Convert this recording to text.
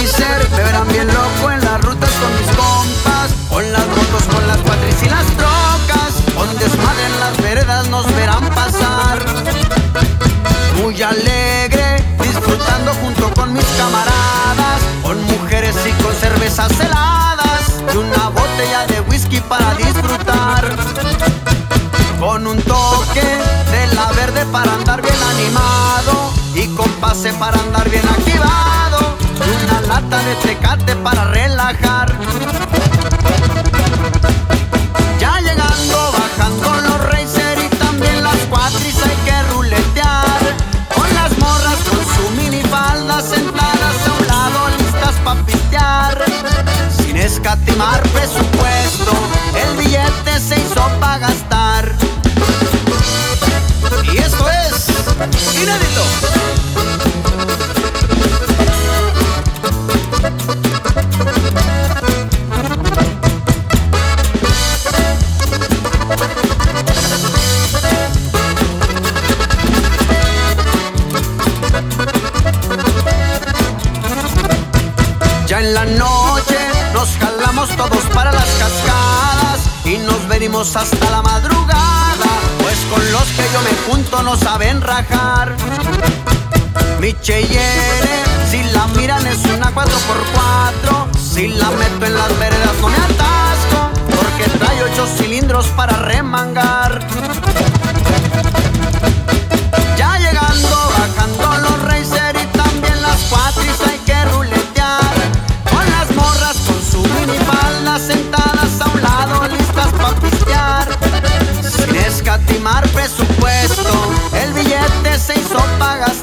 racer, me verán bien loco en las rutas con mis compas, con las motos, con las cuatris y las trocas, con desmadre en las veredas nos verán pasar. Muy alegre, disfrutando junto con mis camaradas, con mujeres y con cervezas heladas, y una botella de whisky para disfrutar. Con un toque de la verde para andar bien animado y con pase para andar bien activado. De tecate para relajar. Ya llegando, bajando los racer y también las cuatris hay que ruletear. Con las morras con su minifalda sentadas a un lado listas pa' pistear. Sin escatimar presupuesto, el billete se hizo pa' gastar. Y esto es inédito. En la noche nos jalamos todos para las cascadas y nos venimos hasta la madrugada, pues con los que yo me junto no saben rajar. Mi si la miran es una 4x4, si la meto en las veredas no me atasco, porque trae ocho cilindros para remangar. El billete se hizo pagas